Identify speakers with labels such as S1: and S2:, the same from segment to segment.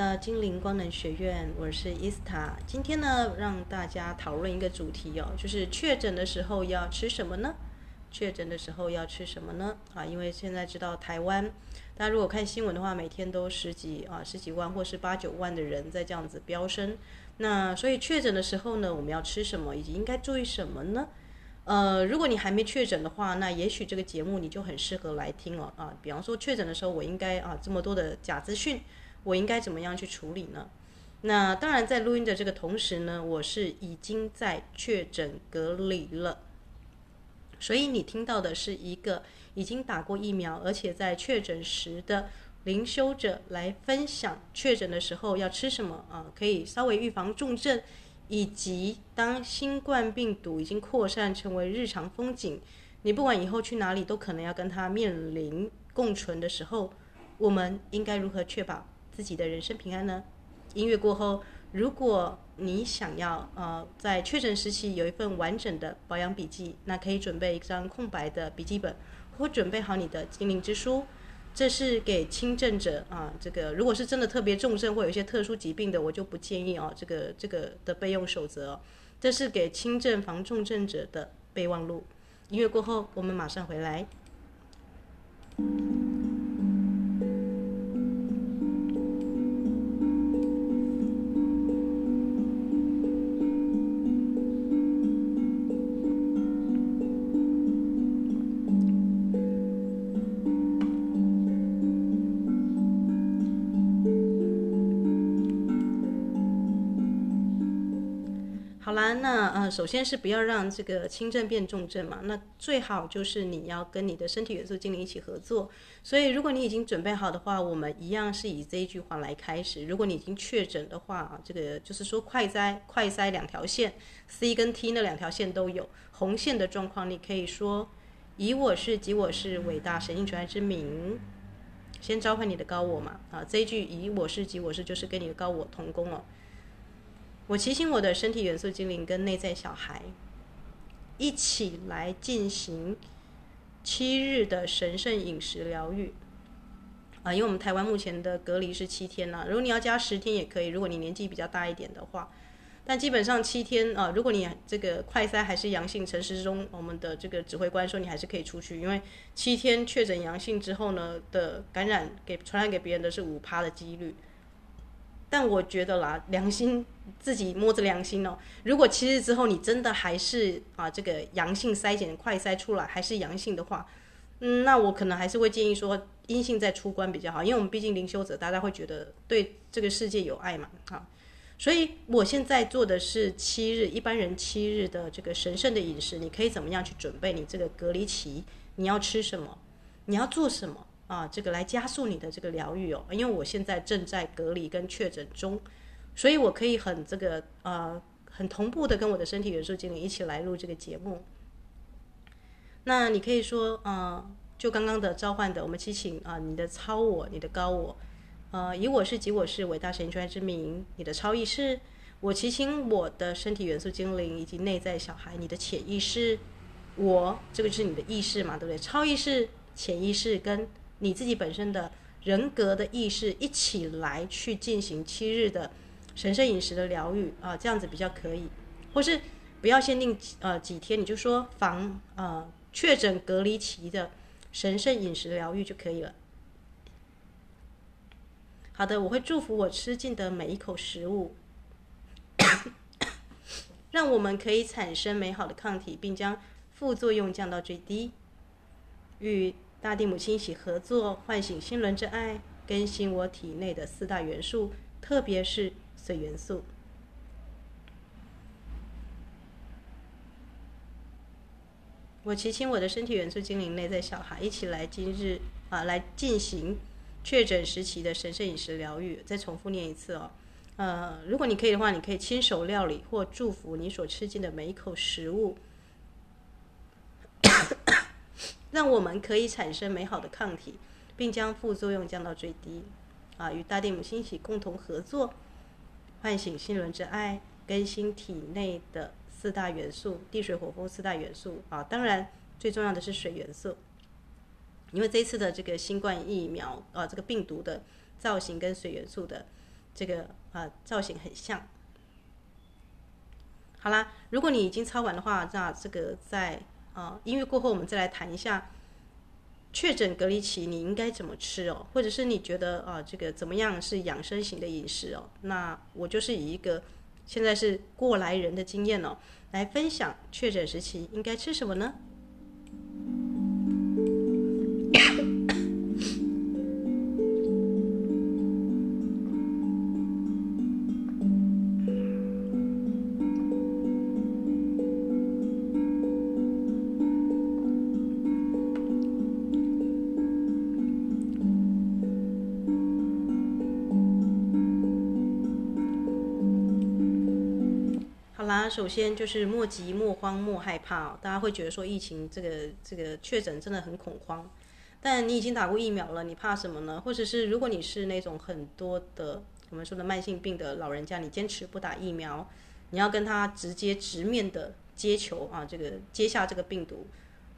S1: 欢迎来到精灵光能学院，我是伊斯塔。今天呢，让大家讨论一个主题哦，就是确诊的时候要吃什么呢？确诊的时候要吃什么呢？啊，因为现在知道台湾，大家如果看新闻的话，每天都十几啊十几万或是八九万的人在这样子飙升。那所以确诊的时候呢，我们要吃什么，以及应该注意什么呢？呃，如果你还没确诊的话，那也许这个节目你就很适合来听哦。啊，比方说确诊的时候，我应该啊这么多的假资讯。我应该怎么样去处理呢？那当然，在录音的这个同时呢，我是已经在确诊隔离了，所以你听到的是一个已经打过疫苗，而且在确诊时的灵修者来分享确诊的时候要吃什么啊，可以稍微预防重症，以及当新冠病毒已经扩散成为日常风景，你不管以后去哪里都可能要跟它面临共存的时候，我们应该如何确保自己的人生平安呢？音乐过后，如果你想要呃在确诊时期有一份完整的保养笔记，那可以准备一张空白的笔记本，或准备好你的精灵之书。这是给轻症者啊，这个如果是真的特别重症或有一些特殊疾病的，我就不建议哦。这个这个的备用守则，这是给轻症防重症者的备忘录。音乐过后，我们马上回来。首先是不要让这个轻症变重症嘛。那最好就是你要跟你的身体元素精灵一起合作。所以，如果你已经准备好的话，我们一样是以这一句话来开始。如果你已经确诊的话啊，这个就是说快筛，快筛两条线，C 跟 T 那两条线都有红线的状况，你可以说以我是及我是伟大神性纯爱之名，先召唤你的高我嘛。啊，这一句以我是及我是就是跟你的高我同工了。我提醒我的身体元素精灵跟内在小孩一起来进行七日的神圣饮食疗愈啊，因为我们台湾目前的隔离是七天呐，如果你要加十天也可以，如果你年纪比较大一点的话，但基本上七天啊，如果你这个快筛还是阳性，陈时中我们的这个指挥官说你还是可以出去，因为七天确诊阳性之后呢的感染给传染给别人的是五趴的几率。但我觉得啦，良心自己摸着良心哦。如果七日之后你真的还是啊这个阳性筛检快筛出来还是阳性的话，嗯，那我可能还是会建议说阴性再出关比较好，因为我们毕竟灵修者，大家会觉得对这个世界有爱嘛，啊，所以我现在做的是七日一般人七日的这个神圣的饮食，你可以怎么样去准备你这个隔离期？你要吃什么？你要做什么？啊，这个来加速你的这个疗愈哦，因为我现在正在隔离跟确诊中，所以我可以很这个呃很同步的跟我的身体元素精灵一起来录这个节目。那你可以说，呃，就刚刚的召唤的，我们祈请啊、你的超我，你的高我，呃，以我是及我是伟大神权之名，你的超意识，我祈请我的身体元素精灵以及内在小孩，你的潜意识，我这个就是你的意识嘛，对不对？超意识、潜意识跟你自己本身的人格的意识一起来去进行七日的神圣饮食的疗愈啊，这样子比较可以，或是不要限定呃几天，你就说防呃确诊隔离期的神圣饮食疗愈就可以了。好的，我会祝福我吃进的每一口食物，让我们可以产生美好的抗体，并将副作用降到最低。与大地母亲一起合作，唤醒心轮之爱，更新我体内的四大元素，特别是水元素。我祈请我的身体元素精灵、内在小孩一起来今日啊，来进行确诊时期的神圣饮食疗愈。再重复念一次哦，呃，如果你可以的话，你可以亲手料理或祝福你所吃进的每一口食物。让我们可以产生美好的抗体，并将副作用降到最低。啊，与大地母亲一起共同合作，唤醒心轮之爱，更新体内的四大元素——地水火风四大元素。啊，当然最重要的是水元素，因为这次的这个新冠疫苗啊，这个病毒的造型跟水元素的这个啊造型很像。好啦，如果你已经抄完的话，那这个在啊、呃、音乐过后，我们再来谈一下确诊隔离期你应该怎么吃哦，或者是你觉得啊、这个怎么样是养生型的饮食哦？那我就是以一个现在是过来人的经验哦，来分享确诊时期应该吃什么呢？首先就是莫急莫慌莫害怕，大家会觉得说疫情这个这个确诊真的很恐慌，但你已经打过疫苗了，你怕什么呢？或者是如果你是那种很多的我们说的慢性病的老人家，你坚持不打疫苗，你要跟他直接直面的接球啊，这个接下这个病毒，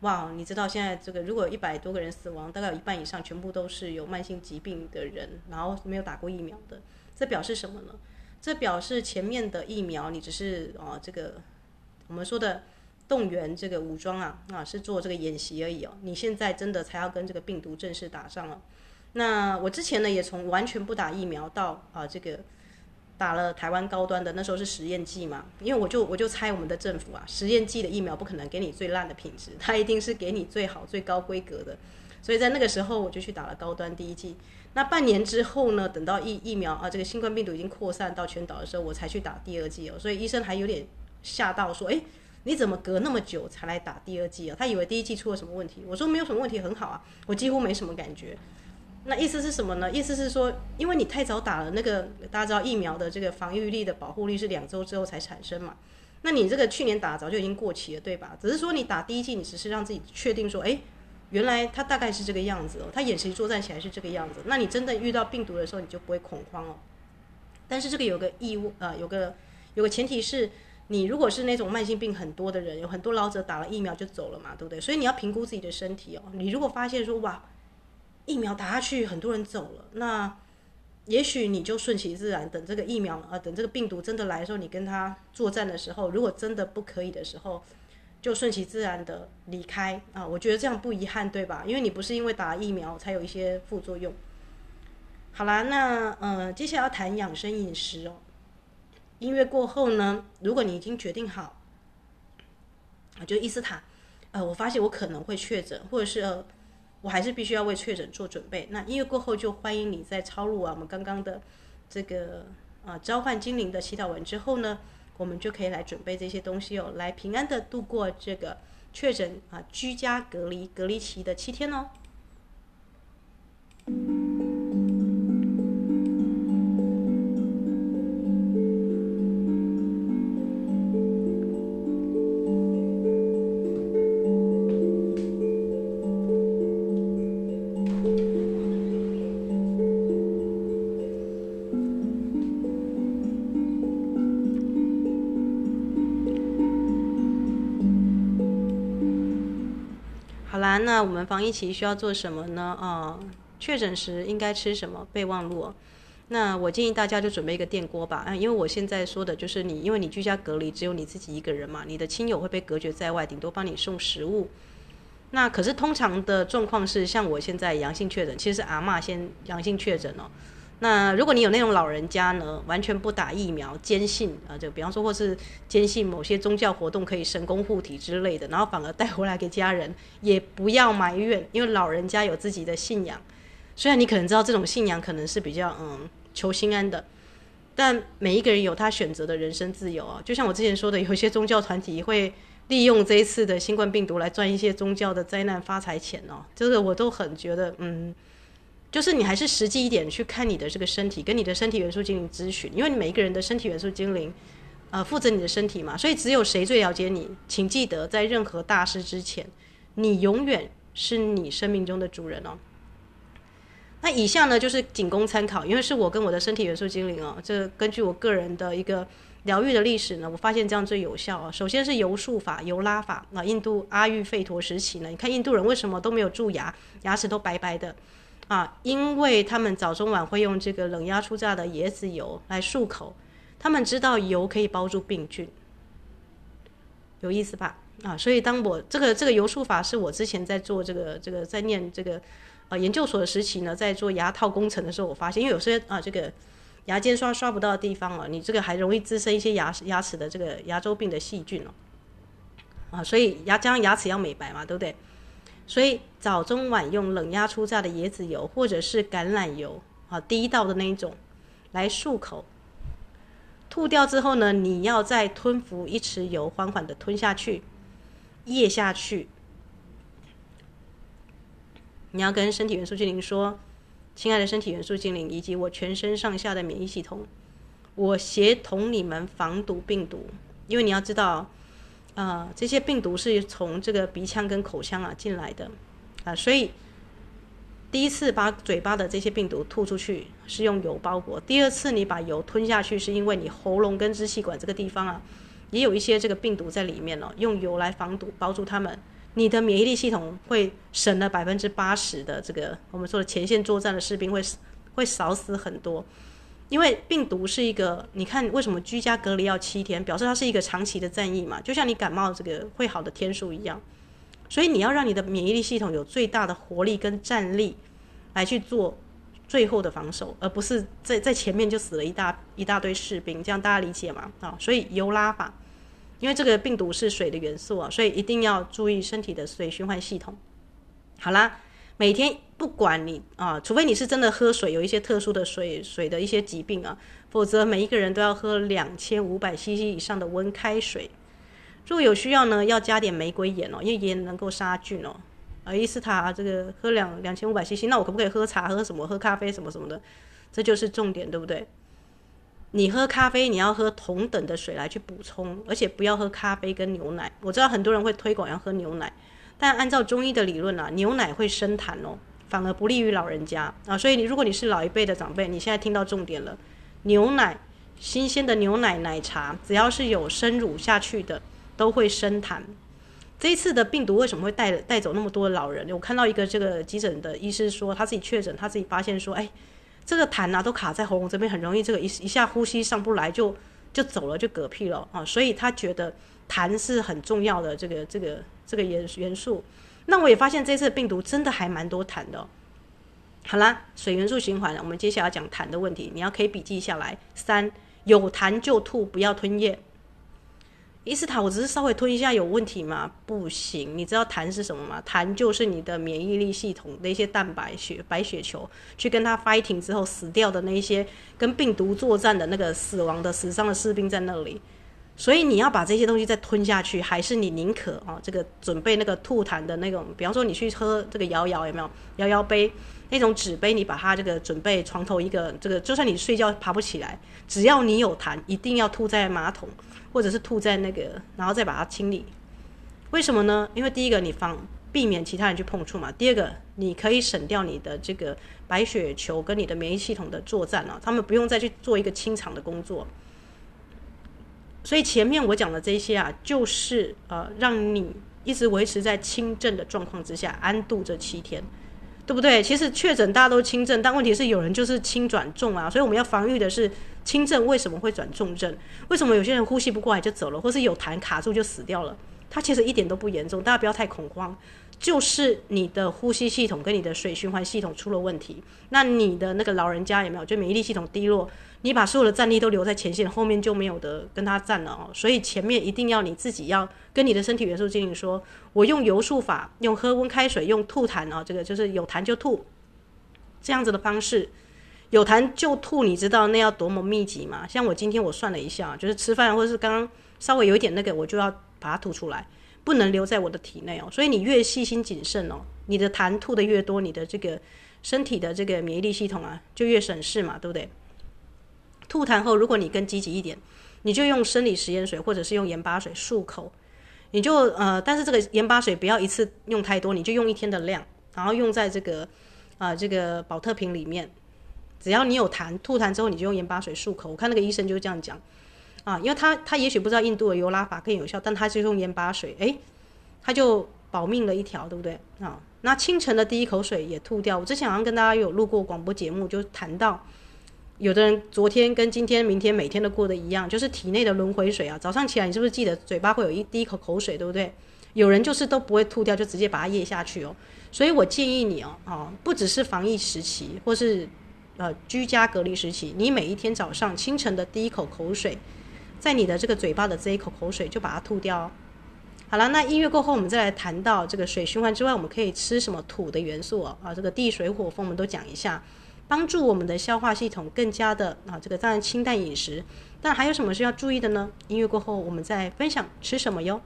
S1: 哇，你知道现在这个如果一百多个人死亡，大概有一半以上全部都是有慢性疾病的人，然后没有打过疫苗的，这表示什么呢？这表示前面的疫苗，你只是啊，这个我们说的动员这个武装啊啊，是做这个演习而已哦。你现在真的才要跟这个病毒正式打仗了。那我之前呢，也从完全不打疫苗到啊，这个打了台湾高端的，那时候是实验剂嘛。因为我就我就猜我们的政府啊，实验剂的疫苗不可能给你最烂的品质，它一定是给你最好最高规格的。所以在那个时候，我就去打了高端第一剂。那半年之后呢，等到疫疫苗啊，这个新冠病毒已经扩散到全岛的时候，我才去打第二剂哦。所以医生还有点吓到，说：“诶，你怎么隔那么久才来打第二剂啊？”他以为第一剂出了什么问题。我说：“没有什么问题，很好啊，我几乎没什么感觉。”那意思是什么呢？意思是说，因为你太早打了，那个大家知道疫苗的这个防御力的保护力是两周之后才产生嘛？那你这个去年打早就已经过期了，对吧？只是说你打第一剂，你只是让自己确定说：“诶。”原来他大概是这个样子哦，他演习作战起来是这个样子。那你真的遇到病毒的时候，你就不会恐慌哦。但是这个有个义务，呃，有个有个前提是，你如果是那种慢性病很多的人，有很多老者打了疫苗就走了嘛，对不对？所以你要评估自己的身体哦。你如果发现说哇，疫苗打下去很多人走了，那也许你就顺其自然，等这个疫苗啊，等这个病毒真的来的时候，你跟他作战的时候，如果真的不可以的时候。就顺其自然的离开啊，我觉得这样不遗憾，对吧？因为你不是因为打疫苗才有一些副作用。好啦，那呃，接下来要谈养生饮食哦。音乐过后呢，如果你已经决定好，啊，就伊斯塔，呃，我发现我可能会确诊，或者是呃，我还是必须要为确诊做准备。那音乐过后就欢迎你在抄录啊，我们刚刚的这个啊召唤精灵的祈祷文之后呢。我们就可以来准备这些东西哦，来平安的度过这个确诊啊居家隔离隔离期的七天哦。我们防疫期需要做什么呢？啊、确诊时应该吃什么备忘录？那我建议大家就准备一个电锅吧。啊，因为我现在说的就是你，因为你居家隔离，只有你自己一个人嘛，你的亲友会被隔绝在外，顶多帮你送食物。那可是通常的状况是，像我现在阳性确诊，其实是阿妈先阳性确诊哦。那如果你有那种老人家呢，完全不打疫苗，坚信啊，就比方说或是坚信某些宗教活动可以神功护体之类的，然后反而带回来给家人，也不要埋怨，因为老人家有自己的信仰。虽然你可能知道这种信仰可能是比较嗯求心安的，但每一个人有他选择的人生自由啊。就像我之前说的，有一些宗教团体会利用这一次的新冠病毒来赚一些宗教的灾难发财钱哦，这个我都很觉得嗯。就是你还是实际一点去看你的这个身体，跟你的身体元素精灵咨询，因为你每一个人的身体元素精灵，呃，负责你的身体嘛，所以只有谁最了解你。请记得，在任何大事之前，你永远是你生命中的主人哦。那以下呢，就是仅供参考，因为是我跟我的身体元素精灵哦，这根据我个人的一个疗愈的历史呢，我发现这样最有效啊。首先是油术法、油拉法，那印度阿育吠陀时期呢，你看印度人为什么都没有蛀牙，牙齿都白白的。啊，因为他们早中晚会用这个冷压出榨的椰子油来漱口，他们知道油可以包住病菌，有意思吧？啊，所以当我这个这个油漱法是我之前在做这个这个在念这个呃研究所的时期呢，在做牙套工程的时候，我发现，因为有些啊这个牙间刷刷不到的地方啊，你这个还容易滋生一些牙牙齿的这个牙周病的细菌哦，啊，所以牙将牙齿要美白嘛，对不对？所以早中晚用冷压出榨的椰子油或者是橄榄油啊，第一道的那一种来漱口，吐掉之后呢，你要再吞服一匙油，缓缓的吞下去。咽下去，你要跟身体元素精灵说：“亲爱的身体元素精灵，以及我全身上下的免疫系统，我协同你们防毒病毒。因为你要知道，啊、这些病毒是从这个鼻腔跟口腔啊进来的啊，所以第一次把嘴巴的这些病毒吐出去是用油包裹，第二次你把油吞下去是因为你喉咙跟支气管这个地方啊。”也有一些这个病毒在里面哦，用油来防堵包住它们，你的免疫力系统会省了百分之八十的这个我们说的前线作战的士兵会会少死很多，因为病毒是一个，你看为什么居家隔离要七天，表示它是一个长期的战役嘛，就像你感冒这个会好的天数一样，所以你要让你的免疫力系统有最大的活力跟战力来去做最后的防守，而不是在在前面就死了一大一大堆士兵，这样大家理解吗？啊，所以油拉法。因为这个病毒是水的元素啊，所以一定要注意身体的水循环系统。好啦，每天不管你啊，除非你是真的喝水有一些特殊的水水的一些疾病啊，否则每一个人都要喝两千五百 CC 以上的温开水。如果有需要呢，要加点玫瑰盐哦，因为盐能够杀菌哦。啊，伊斯塔这个喝两两千五百 CC，那我可不可以喝茶、喝什么、喝咖啡什么什么的？这就是重点，对不对？你喝咖啡，你要喝同等的水来去补充，而且不要喝咖啡跟牛奶。我知道很多人会推广要喝牛奶，但按照中医的理论啊，牛奶会生痰哦，反而不利于老人家啊。所以你如果你是老一辈的长辈，你现在听到重点了，牛奶，新鲜的牛奶奶茶，只要是有生乳下去的，都会生痰。这一次的病毒为什么会带带走那么多老人？我看到一个这个急诊的医师说，他自己确诊，他自己发现说，哎。这个痰啊，都卡在喉咙这边，很容易这个一一下呼吸上不来就就走了，就嗝屁了啊！所以他觉得痰是很重要的这个这个这个元元素。那我也发现这次病毒真的还蛮多痰的。好啦，水元素循环，我们接下来讲痰的问题，你要可以笔记下来。三，有痰就吐，不要吞咽。伊斯塔，我只是稍微吞一下有问题吗？不行，你知道痰是什么吗？痰就是你的免疫力系统的一些蛋白血白血球，去跟它 fighting 之后死掉的那一些跟病毒作战的那个死亡的死伤的士兵在那里，所以你要把这些东西再吞下去，还是你宁可啊这个准备那个吐痰的那种，比方说你去喝这个摇摇有没有摇摇杯那种纸杯，你把它这个准备床头一个这个，就算你睡觉爬不起来，只要你有痰，一定要吐在马桶。或者是吐在那个，然后再把它清理。为什么呢？因为第一个你防避免其他人去碰触嘛。第二个，你可以省掉你的这个白血球跟你的免疫系统的作战啊，他们不用再去做一个清场的工作。所以前面我讲的这些啊，就是呃让你一直维持在轻症的状况之下安度这七天。对不对？其实确诊大家都轻症，但问题是有人就是轻转重啊，所以我们要防御的是轻症为什么会转重症？为什么有些人呼吸不过来就走了，或是有痰卡住就死掉了？它其实一点都不严重，大家不要太恐慌。就是你的呼吸系统跟你的水循环系统出了问题，那你的那个老人家有没有？就免疫力系统低落，你把所有的战力都留在前线，后面就没有得跟他战了哦。所以前面一定要你自己要跟你的身体元素精灵说，我用油术法，用喝温开水，用吐痰啊，这个就是有痰就吐，这样子的方式，有痰就吐，你知道那要多么密集吗？像我今天我算了一下，就是吃饭或者是刚刚稍微有一点那个，我就要把它吐出来。不能留在我的体内哦，所以你越细心谨慎哦，你的痰吐的越多，你的这个身体的这个免疫力系统啊就越省事嘛，对不对？吐痰后，如果你更积极一点，你就用生理食盐水或者是用盐巴水漱口，你就呃，但是这个盐巴水不要一次用太多，你就用一天的量，然后用在这个啊、这个保特瓶里面，只要你有痰吐痰之后，你就用盐巴水漱口。我看那个医生就是这样讲。啊，因为他他也许不知道印度的油拉法更有效，但他就用盐巴水，诶，他就保命了一条，对不对？啊，那清晨的第一口水也吐掉。我之前好像跟大家有录过广播节目，就谈到有的人昨天跟今天、明天每天都过得一样，就是体内的轮回水啊。早上起来，你是不是记得嘴巴会有一第一口口水，对不对？有人就是都不会吐掉，就直接把它咽下去哦。所以我建议你哦，哦，不只是防疫时期，或是呃居家隔离时期，你每一天早上清晨的第一口口水，在你的这个嘴巴的这一口口水就把它吐掉。好了，那音乐过后，我们再来谈到这个水循环之外，我们可以吃什么土的元素啊？啊，这个地水火风我们都讲一下，帮助我们的消化系统更加的啊，这个当然清淡饮食，但还有什么是要注意的呢？音乐过后，我们再分享吃什么哟。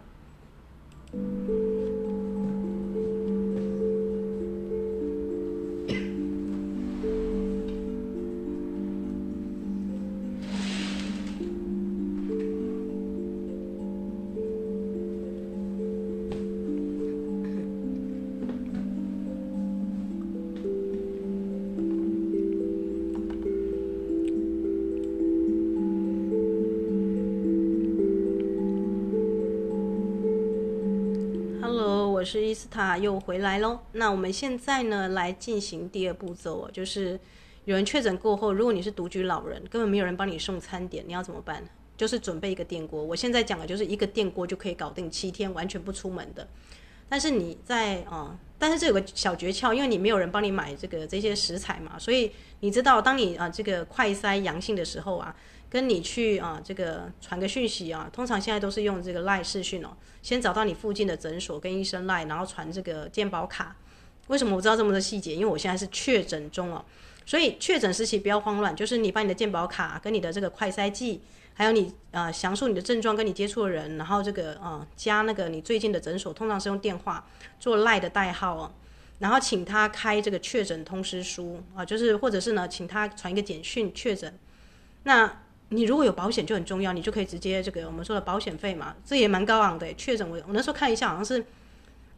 S1: 是伊斯塔，又回来喽。那我们现在呢，来进行第二步骤哦，就是有人确诊过后，如果你是独居老人，根本没有人帮你送餐点，你要怎么办？就是准备一个电锅。我现在讲的就是一个电锅就可以搞定七天，完全不出门的。但是你在啊、但是这有个小诀窍，因为你没有人帮你买这个这些食材嘛，所以你知道，当你啊、这个快筛阳性的时候啊。跟你去啊，这个传个讯息啊，通常现在都是用这个赖视讯哦。先找到你附近的诊所跟医生赖，然后传这个健保卡。为什么我知道这么多细节？因为我现在是确诊中哦，所以确诊时期不要慌乱，就是你把你的健保卡跟你的这个快筛剂，还有你啊详述你的症状跟你接触的人，然后这个啊加那个你最近的诊所，通常是用电话做赖的代号哦，然后请他开这个确诊通知书啊，就是或者是呢，请他传一个简讯确诊。那你如果有保险就很重要，你就可以直接这个我们说的保险费嘛，这也蛮高昂的。确诊我我那时候看一下，好像是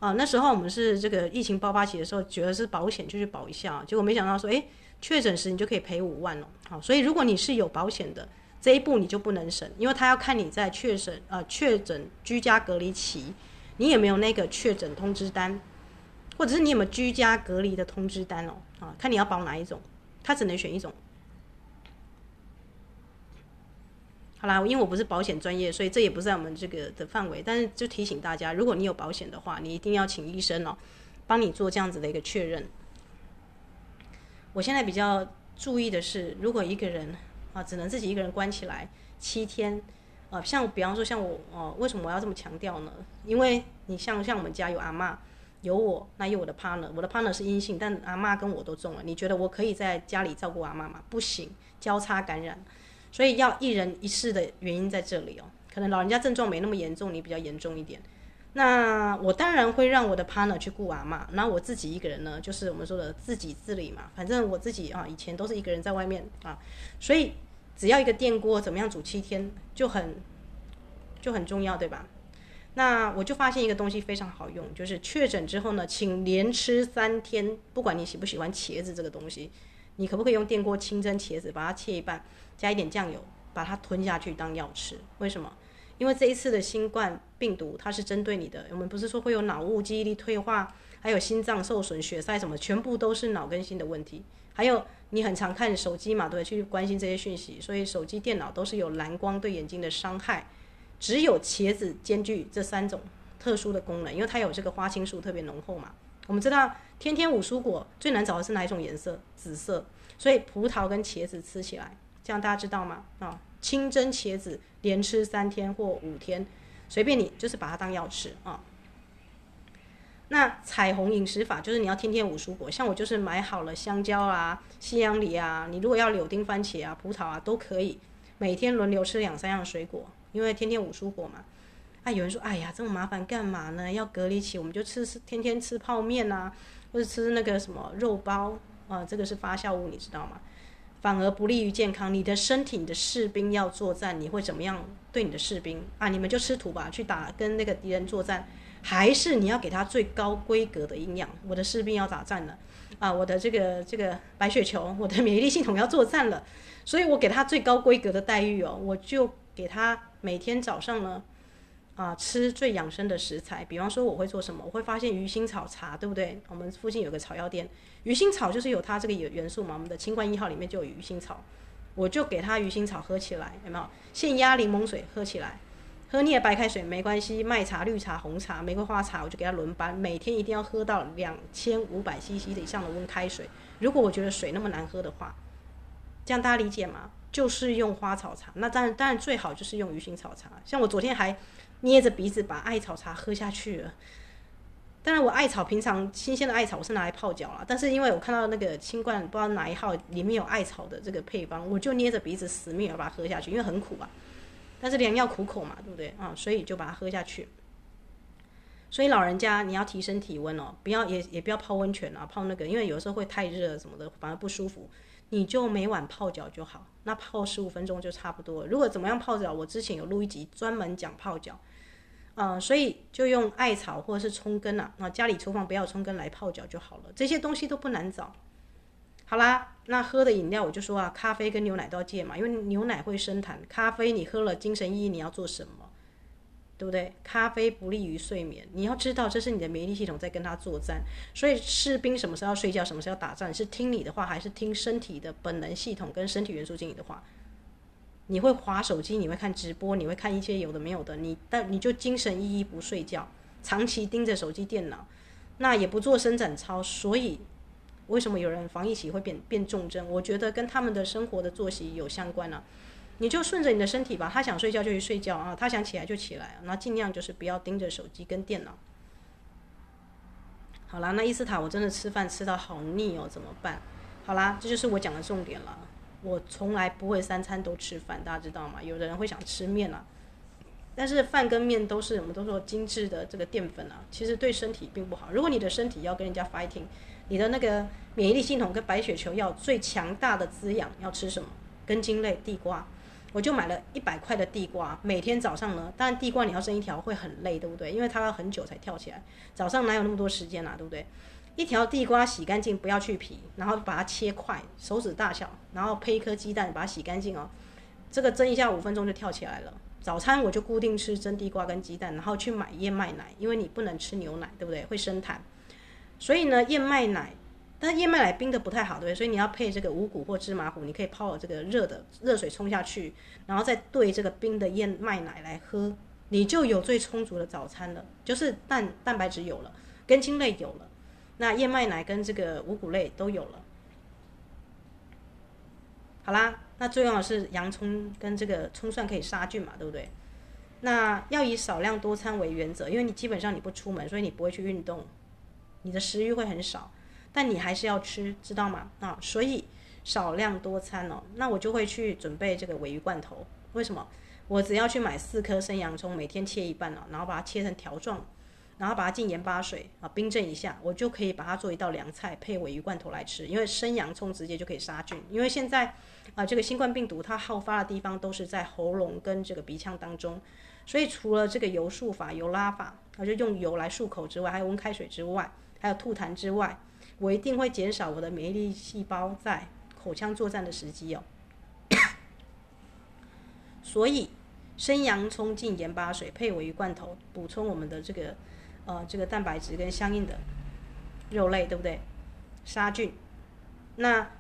S1: 啊，那时候我们是这个疫情爆发期的时候，觉得是保险就去保一下，结果没想到说，诶，确诊时你就可以赔五万哦。好，所以如果你是有保险的，这一步你就不能省，因为他要看你在确诊呃确诊居家隔离期，你有没有那个确诊通知单，或者是你有没有居家隔离的通知单哦？啊，看你要保哪一种，他只能选一种。好啦，因为我不是保险专业，所以这也不在我们这个的范围。但是就提醒大家，如果你有保险的话，你一定要请医生哦，帮你做这样子的一个确认。我现在比较注意的是，如果一个人啊，只能自己一个人关起来七天，啊，像比方说像我哦，为什么我要这么强调呢？因为你像像我们家有阿嬷，有我，那有我的 partner，我的 partner 是阴性，但阿嬷跟我都中了。你觉得我可以在家里照顾阿嬷吗？不行，交叉感染。所以要一人一室的原因在这里哦，可能老人家症状没那么严重，你比较严重一点。那我当然会让我的 partner 去顾阿嬷，那我自己一个人呢，就是我们说的自己自理嘛。反正我自己啊，以前都是一个人在外面啊，所以只要一个电锅怎么样煮七天就很就很重要，对吧？那我就发现一个东西非常好用，就是确诊之后呢，请连吃三天，不管你喜不喜欢茄子这个东西，你可不可以用电锅清蒸茄子，把它切一半？加一点酱油，把它吞下去当药吃。为什么？因为这一次的新冠病毒，它是针对你的。我们不是说会有脑雾、记忆力退化，还有心脏受损、血塞什么，全部都是脑跟心的问题。还有你很常看手机嘛，对，去关心这些讯息，所以手机、电脑都是有蓝光对眼睛的伤害。只有茄子兼具这三种特殊的功能，因为它有这个花青素特别浓厚嘛。我们知道天天五蔬果最难找的是哪一种颜色？紫色。所以葡萄跟茄子吃起来。这样大家知道吗？啊，清蒸茄子连吃三天或五天，随便你，就是把它当药吃啊。那彩虹饮食法就是你要天天五蔬果，像我就是买好了香蕉啊、西洋梨啊，你如果要柳丁、番茄啊、葡萄啊都可以，每天轮流吃两三样水果，因为天天五蔬果嘛。啊，有人说，哎呀，这么麻烦干嘛呢？要隔离起，我们就吃吃天天吃泡面啊，或者吃那个什么肉包啊，这个是发酵物，你知道吗？反而不利于健康。你的身体，你的士兵要作战，你会怎么样对你的士兵啊？你们就吃土吧，去打跟那个敌人作战，还是你要给他最高规格的营养？我的士兵要打仗了啊！我的这个这个白血球，我的免疫力系统要作战了，所以我给他最高规格的待遇哦，我就给他每天早上呢，啊、吃最养生的食材，比方说我会做什么？我会发现鱼腥草茶，对不对？我们附近有个草药店，鱼腥草就是有它这个元素嘛。我们的清冠一号里面就有鱼腥草，我就给它鱼腥草喝起来，有没有？现压柠檬水喝起来，喝腻了白开水没关系，麦茶、绿茶、红茶、玫瑰花茶，我就给它轮班，每天一定要喝到两千五百 CC 以上的温开水。如果我觉得水那么难喝的话，这样大家理解吗？就是用花草茶，那当然当然最好就是用鱼腥草茶。像我昨天还。捏着鼻子把艾草茶喝下去了。当然，我艾草平常新鲜的艾草我是拿来泡脚了，但是因为我看到那个清冠不知道哪一号里面有艾草的这个配方，我就捏着鼻子死命要把它喝下去，因为很苦啊。但是良药苦口嘛，对不对啊？所以就把它喝下去。所以老人家你要提升体温哦，不要也也不要泡温泉啊，泡那个，因为有时候会太热什么的，反而不舒服。你就每晚泡脚就好，那泡十五分钟就差不多。如果怎么样泡脚，我之前有录一集专门讲泡脚。啊、呃，所以就用艾草或者是葱根啊，那家里厨房不要葱根来泡脚就好了，这些东西都不难找。好啦，那喝的饮料我就说啊，咖啡跟牛奶都要戒嘛，因为牛奶会生痰，咖啡你喝了精神意义，你要做什么？对不对？咖啡不利于睡眠，你要知道这是你的免疫系统在跟他作战，所以士兵什么时候要睡觉，什么时候要打仗，是听你的话还是听身体的本能系统跟身体元素经理的话？你会划手机，你会看直播，你会看一些有的没有的，你但你就精神奕奕不睡觉，长期盯着手机电脑，那也不做伸展操，所以为什么有人防疫期会变变重症？我觉得跟他们的生活的作息有相关啊。你就顺着你的身体吧，他想睡觉就去睡觉啊，他想起来就起来，那尽量就是不要盯着手机跟电脑。好啦，那伊斯塔我真的吃饭吃到好腻哦，怎么办？好啦，这就是我讲的重点了。我从来不会三餐都吃饭，大家知道吗？有的人会想吃面啊，但是饭跟面都是我们都说精致的这个淀粉啊，其实对身体并不好。如果你的身体要跟人家 fighting，你的那个免疫力系统跟白血球要最强大的滋养，要吃什么？根茎类地瓜，我就买了一百块的地瓜，每天早上呢，当然地瓜你要生一条会很累，对不对？因为它要很久才跳起来，早上哪有那么多时间啊，对不对？一条地瓜洗干净，不要去皮，然后把它切块，手指大小，然后配一颗鸡蛋，把它洗干净哦。这个蒸一下五分钟就跳起来了。早餐我就固定吃蒸地瓜跟鸡蛋，然后去买燕麦奶，因为你不能吃牛奶，对不对？会生痰。所以呢，燕麦奶，但燕麦奶冰的不太好，对不对？所以你要配这个五谷或芝麻糊，你可以泡这个热的热水冲下去，然后再兑这个冰的燕麦奶来喝，你就有最充足的早餐了，就是蛋蛋白质有了，根茎类有了。那燕麦奶跟这个五谷类都有了，好啦，那最重要的是洋葱跟这个葱蒜可以杀菌嘛，对不对？那要以少量多餐为原则，因为你基本上你不出门，所以你不会去运动，你的食欲会很少，但你还是要吃，知道吗？啊，所以少量多餐哦，那我就会去准备这个鮪鱼罐头，为什么？我只要去买四颗生洋葱，每天切一半哦，然后把它切成条状。然后把它浸盐巴水啊，冰镇一下，我就可以把它做一道凉菜，配鮪鱼罐头来吃。因为生洋葱直接就可以杀菌。因为现在啊，这个新冠病毒它好发的地方都是在喉咙跟这个鼻腔当中，所以除了这个油漱法、油拉法，啊，就用油来漱口之外，还有温开水之外，还有吐痰之外，我一定会减少我的免疫力细胞在口腔作战的时机哦。所以生洋葱进盐巴水配鮪鱼罐头，补充我们的这个。呃，这个蛋白质跟相应的肉类，对不对？杀菌，那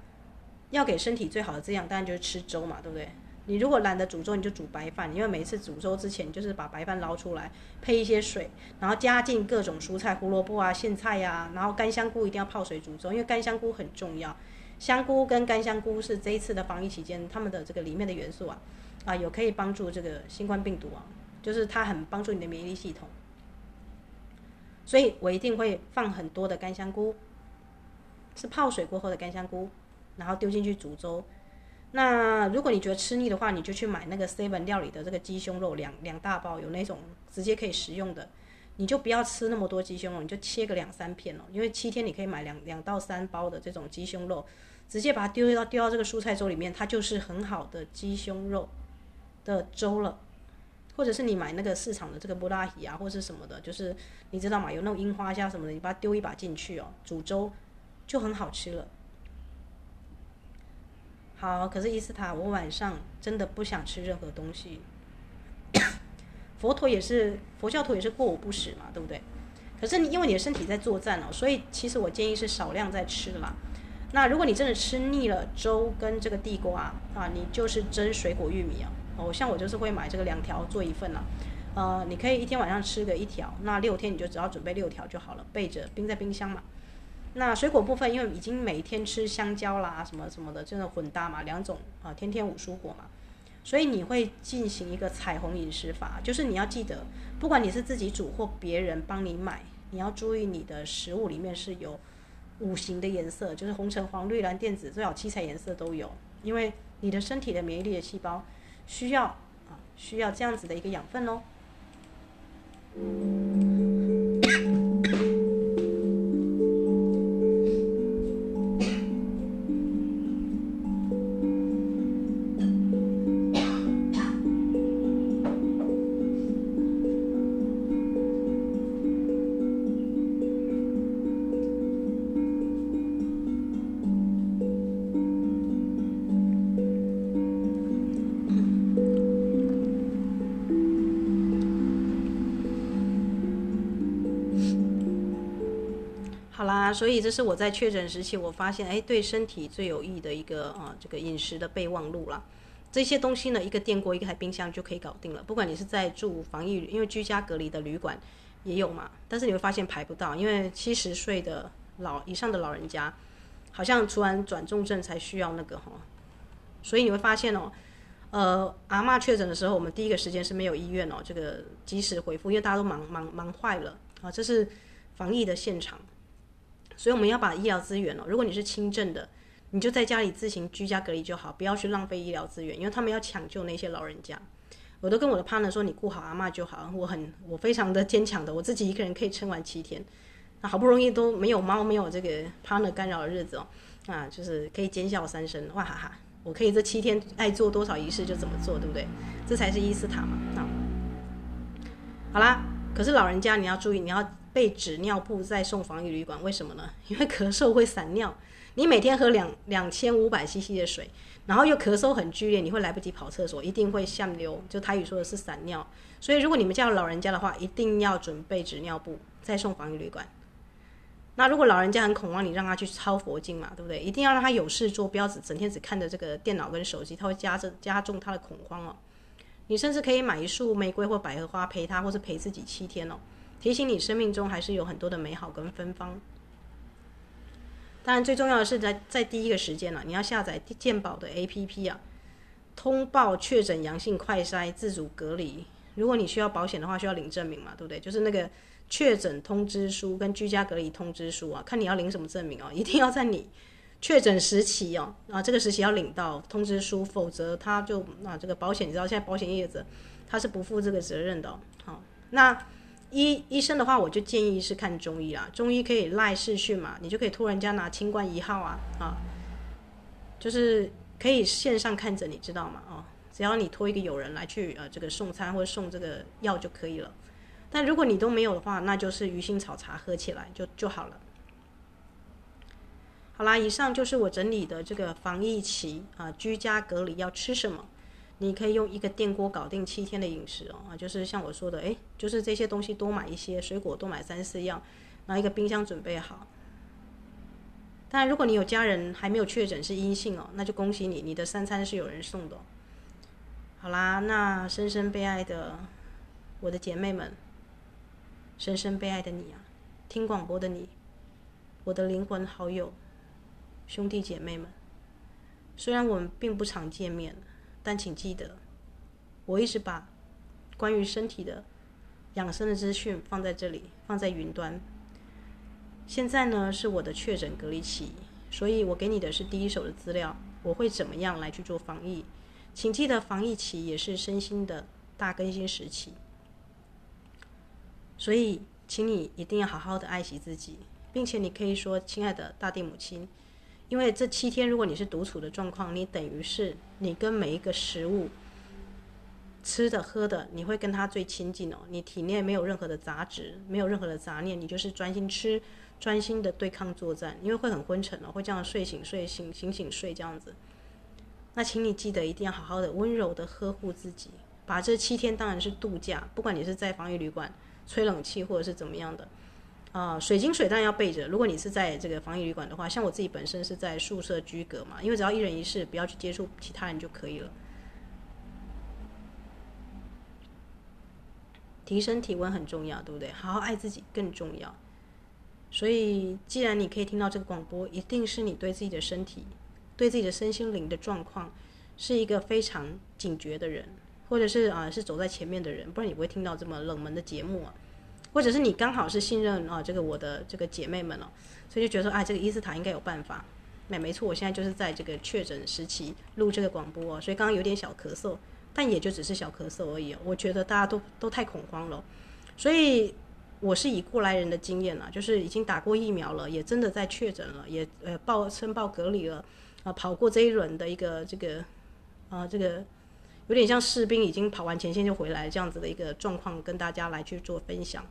S1: 要给身体最好的滋养，当然就是吃粥嘛，对不对？你如果懒得煮粥，你就煮白饭，因为每次煮粥之前，就是把白饭捞出来，配一些水，然后加进各种蔬菜，胡萝卜啊、苋菜呀、然后干香菇一定要泡水煮粥，因为干香菇很重要。香菇跟干香菇是这一次的防疫期间，他们的这个里面的元素啊，啊，有可以帮助这个新冠病毒啊，就是它很帮助你的免疫力系统。所以我一定会放很多的干香菇，是泡水过后的干香菇，然后丢进去煮粥。那如果你觉得吃腻的话，你就去买那个 seven 料理的这个鸡胸肉两两大包，有那种直接可以食用的，你就不要吃那么多鸡胸肉，你就切个两三片哦，因为七天你可以买两两到三包的这种鸡胸肉，直接把它丢到丢到这个蔬菜粥里面，它就是很好的鸡胸肉的粥了。或者是你买那个市场的这个布拉提啊，或者是什么的，就是你知道吗？有那种樱花虾什么的，你把它丢一把进去哦，煮粥就很好吃了。好，可是伊斯塔，我晚上真的不想吃任何东西，佛陀也是佛教徒也是过午不食嘛，对不对？可是你因为你的身体在作战哦，所以其实我建议是少量在吃啦。那如果你真的吃腻了粥跟这个地瓜啊，你就是蒸水果玉米啊。哦，像我就是会买这个两条做一份啦。呃，你可以一天晚上吃个一条，那六天你就只要准备六条就好了，备着冰在冰箱嘛。那水果部分，因为已经每天吃香蕉啦什么什么的，真的混搭嘛，两种啊，天天五蔬果嘛。所以你会进行一个彩虹饮食法，就是你要记得，不管你是自己煮或别人帮你买，你要注意你的食物里面是有五行的颜色，就是红橙黄绿蓝靛紫，最好七彩颜色都有，因为你的身体的免疫力的细胞需要啊，需要这样子的一个养分哦。所以这是我在确诊时期，我发现哎，对身体最有益的一个啊，这个饮食的备忘录啦。这些东西呢，一个电锅，一个台冰箱就可以搞定了。不管你是在住防疫，因为居家隔离的旅馆也有嘛，但是你会发现排不到，因为七十岁的老以上的老人家，好像突然转重症才需要那个哈。所以你会发现哦，呃，阿嬷确诊的时候，我们第一个时间是没有医院哦，这个及时回复，因为大家都忙忙忙坏了啊，这是防疫的现场。所以我们要把医疗资源哦，如果你是轻症的，你就在家里自行居家隔离就好，不要去浪费医疗资源，因为他们要抢救那些老人家。我都跟我的 partner 说，你顾好阿嬷就好。我很我非常的坚强的，我自己一个人可以撑完七天。那好不容易都没有猫没有这个 partner 干扰的日子哦，啊，就是可以奸笑三声，哇哈哈！我可以这七天爱做多少仪式就怎么做，对不对？这才是伊斯塔嘛。啊，好啦，可是老人家你要注意，你要。备纸尿布再送防疫旅馆，为什么呢？因为咳嗽会散尿，你每天喝两两千五百 CC 的水，然后又咳嗽很剧烈，你会来不及跑厕所，一定会下流。就台语说的是散尿，所以如果你们家有老人家的话，一定要准备纸尿布再送防疫旅馆。那如果老人家很恐慌，你让他去抄佛经嘛，对不对？一定要让他有事做，不要只整天只看着这个电脑跟手机，他会加着加重他的恐慌哦。你甚至可以买一束玫瑰或百合花陪他，或是陪自己七天哦。提醒你，生命中还是有很多的美好跟芬芳。当然，最重要的是在在第一个时间呢、你要下载健保的 APP 啊，通报确诊阳性快筛自主隔离。如果你需要保险的话，需要领证明嘛，对不对？就是那个确诊通知书跟居家隔离通知书啊，看你要领什么证明哦，一定要在你确诊时期哦，啊，这个时期要领到通知书，否则他就啊，这个保险你知道现在保险业者他是不负这个责任的。好，那。医医生的话，我就建议是看中医啦。中医可以赖视讯嘛，你就可以托人家拿清冠一号啊啊，就是可以线上看诊，你知道吗？哦，只要你托一个友人来去呃这个送餐或者送这个药就可以了。但如果你都没有的话，那就是鱼腥草茶喝起来就就好了。好啦，以上就是我整理的这个防疫期啊，居家隔离要吃什么。你可以用一个电锅搞定七天的饮食哦，啊，就是像我说的，诶，就是这些东西多买一些，水果多买三四样，拿一个冰箱准备好。当然，如果你有家人还没有确诊是阴性哦，那就恭喜你，你的三餐是有人送的。好啦，那深深被爱的我的姐妹们，深深被爱的你啊，听广播的你，我的灵魂好友，兄弟姐妹们，虽然我们并不常见面。但请记得，我一直把关于身体的养生的资讯放在这里，放在云端。现在呢，是我的确诊隔离期，所以我给你的是第一手的资料。我会怎么样来去做防疫？请记得，防疫期也是身心的大更新时期。所以，请你一定要好好的爱惜自己，并且你可以说：“亲爱的大地母亲。”因为这七天，如果你是独处的状况，你等于是你跟每一个食物吃的喝的，你会跟它最亲近哦。你体内没有任何的杂质，没有任何的杂念，你就是专心吃，专心的对抗作战。因为会很昏沉哦，会这样睡醒睡醒醒醒睡这样子。那请你记得一定要好好的温柔的呵护自己，把这七天当然是度假，不管你是在防疫旅馆吹冷气或者是怎么样的，呃，水晶水当然要备着。如果你是在这个防疫旅馆的话，像我自己本身是在宿舍居隔嘛，因为只要一人一室，不要去接触其他人就可以了。提升体温很重要，对不对？好好爱自己更重要。所以，既然你可以听到这个广播，一定是你对自己的身体、对自己的身心灵的状况是一个非常警觉的人。或者是啊，是走在前面的人，不然你不会听到这么冷门的节目啊。或者是你刚好是信任啊，这个我的这个姐妹们了，所以就觉得说，啊，这个伊斯塔应该有办法。没没错，我现在就是在这个确诊时期录这个广播，所以刚刚有点小咳嗽，但也就只是小咳嗽而已。我觉得大家都都太恐慌了，所以我是以过来人的经验啊，就是已经打过疫苗了，也真的在确诊了，也呃报申报隔离了啊，跑过这一轮的一个这个啊这个。有点像士兵已经跑完前线就回来这样子的一个状况，跟大家来去做分享。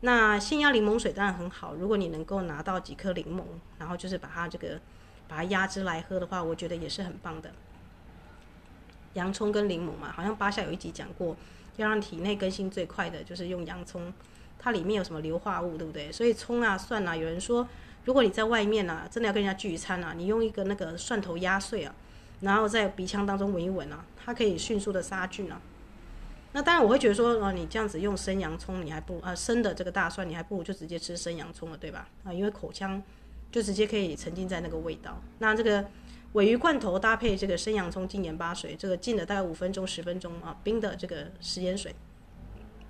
S1: 那鲜压柠檬水当然很好，如果你能够拿到几颗柠檬，然后就是把它这个把它压汁来喝的话，我觉得也是很棒的。洋葱跟柠檬嘛，好像巴夏有一集讲过，要让体内更新最快的就是用洋葱，它里面有什么硫化物，对不对？所以葱啊、蒜啊，有人说，如果你在外面啊，真的要跟人家聚餐啊，你用一个那个蒜头压碎啊。然后在鼻腔当中闻一闻啊，它可以迅速的杀菌啊。那当然我会觉得说，呃，你这样子用生洋葱，你还不如啊生的这个大蒜，你还不如就直接吃生洋葱了，对吧？啊，因为口腔就直接可以沉浸在那个味道。那这个尾鱼罐头搭配这个生洋葱进盐巴水，这个浸了大概五分钟十分钟啊，冰的这个食盐水，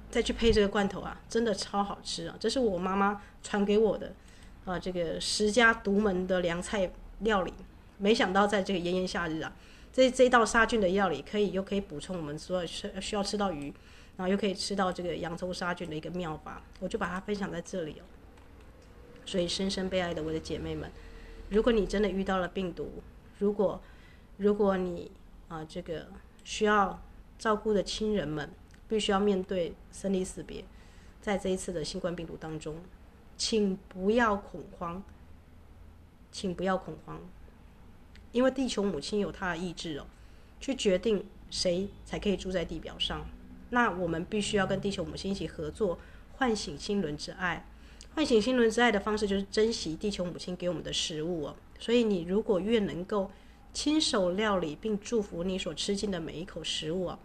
S1: 再去配这个罐头啊，真的超好吃啊！这是我妈妈传给我的啊，这个十家独门的凉菜料理。没想到在这个炎炎夏日啊，这这一道杀菌的料理可以又可以补充我们所有需需要吃到鱼，然后又可以吃到这个洋葱杀菌的一个妙法，我就把它分享在这里哦。所以深深被爱的我的姐妹们，如果你真的遇到了病毒，如果如果你啊这个需要照顾的亲人们必须要面对生离死别，在这一次的新冠病毒当中，请不要恐慌，请不要恐慌。因为地球母亲有她的意志哦，去决定谁才可以住在地表上。那我们必须要跟地球母亲一起合作，唤醒心轮之爱。唤醒心轮之爱的方式就是珍惜地球母亲给我们的食物哦。所以你如果越能够亲手料理并祝福你所吃进的每一口食物哦，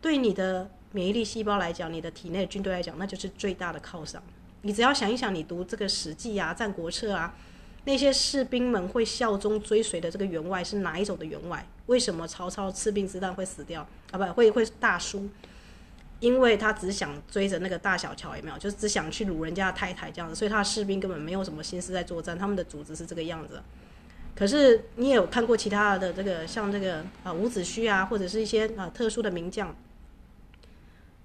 S1: 对你的免疫力细胞来讲，你的体内的军队来讲，那就是最大的犒赏。你只要想一想，你读这个《史记》啊，《战国策》啊。那些士兵们会效忠追随的这个员外是哪一种的员外？为什么曹操赤壁之战会死掉啊？不会会大输？因为他只想追着那个大小乔，有没有？就是只想去掳人家的太太这样子，所以他的士兵根本没有什么心思在作战。他们的组织是这个样子。可是你也有看过其他的这个，像这个啊伍子胥啊，或者是一些啊特殊的名将，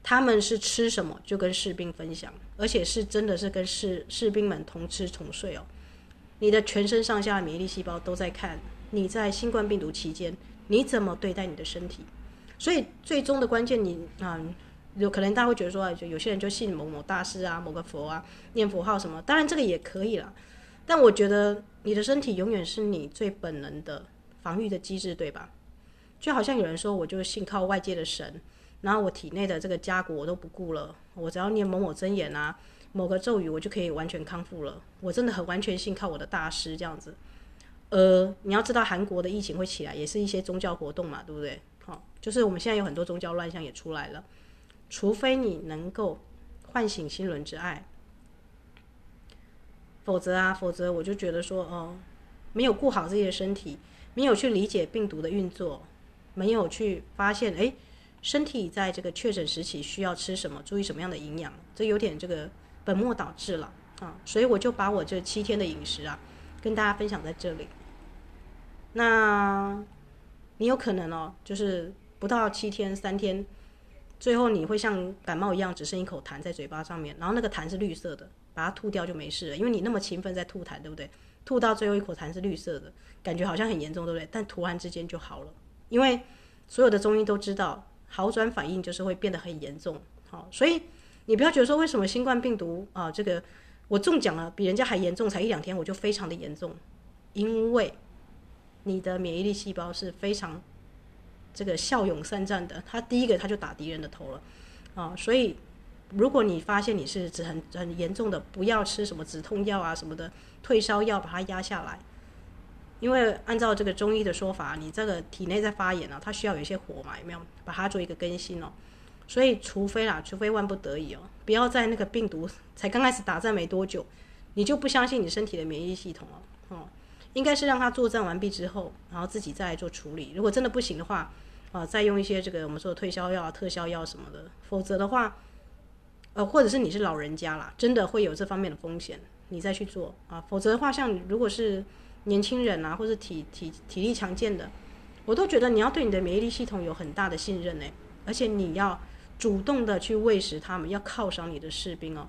S1: 他们是吃什么就跟士兵分享，而且是真的是跟士士兵们同吃同睡哦。你的全身上下的免疫力细胞都在看你在新冠病毒期间你怎么对待你的身体，所以最终的关键你，啊有可能大家会觉得说，就有些人就信某某大师啊、某个佛啊、念佛号什么，当然这个也可以了。但我觉得你的身体永远是你最本能的防御的机制，对吧？就好像有人说，我就信靠外界的神，然后我体内的这个家国我都不顾了，我只要念某某真言啊。某个咒语，我就可以完全康复了。我真的很完全信靠我的大师这样子。呃，你要知道韩国的疫情会起来，也是一些宗教活动嘛，对不对？好，就是我们现在有很多宗教乱象也出来了。除非你能够唤醒心轮之爱，否则啊，否则我就觉得说，哦、没有顾好自己的身体，没有去理解病毒的运作，没有去发现，哎，身体在这个确诊时期需要吃什么，注意什么样的营养，这有点这个。本末倒置了啊，所以我就把我这七天的饮食啊，跟大家分享在这里。那你有可能哦，就是不到七天，三天，最后你会像感冒一样，只剩一口痰在嘴巴上面，然后那个痰是绿色的，把它吐掉就没事了。因为你那么勤奋在吐痰，对不对？吐到最后一口痰是绿色的，感觉好像很严重，对不对？但突然之间就好了，因为所有的中医都知道，好转反应就是会变得很严重。好，所以。你不要觉得说，为什么新冠病毒啊，这个我中奖了，比人家还严重，才一两天我就非常的严重，因为你的免疫力细胞是非常这个骁勇善战的，他第一个他就打敌人的头了，啊，所以如果你发现你是指很很严重的，不要吃什么止痛药啊什么的，退烧药把它压下来，因为按照这个中医的说法，你这个体内在发炎啊，它需要有一些火嘛，有没有？把它做一个更新哦，所以除非啦，除非万不得已哦，不要在那个病毒才刚开始打仗没多久，你就不相信你身体的免疫系统哦，哦。应该是让他作战完毕之后，然后自己再来做处理。如果真的不行的话，啊，再用一些这个我们说的退烧药、特效药什么的。否则的话，呃，或者是你是老人家啦，真的会有这方面的风险，你再去做啊。否则的话，像如果是年轻人啊，或者体体体力强健的，我都觉得你要对你的免疫力系统有很大的信任呢。而且你要主动的去喂食他们，要犒赏你的士兵哦。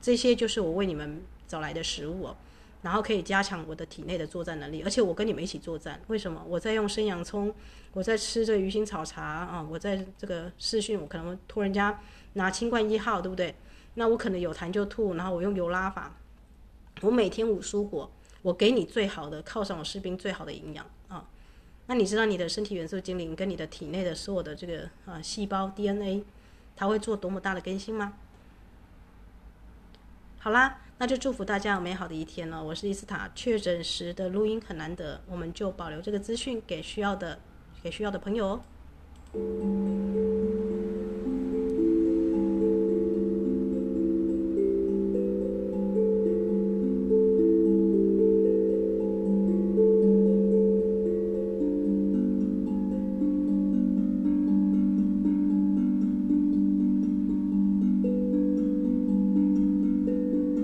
S1: 这些就是我为你们找来的食物哦。然后可以加强我的体内的作战能力，而且我跟你们一起作战。为什么？我在用生洋葱，我在吃这鱼腥草茶啊，我在这个试训，我可能托人家拿清冠一号，对不对？那我可能有痰就吐，然后我用油拉法，我每天五蔬果，我给你最好的，犒赏我士兵最好的营养啊。那你知道你的身体元素精灵跟你的体内的所有的这个啊细胞 DNA，他会做多么大的更新吗？好啦。那就祝福大家有美好的一天了。我是伊斯塔，确诊时的录音很难得，我们就保留这个资讯给需要的，给需要的朋友哦。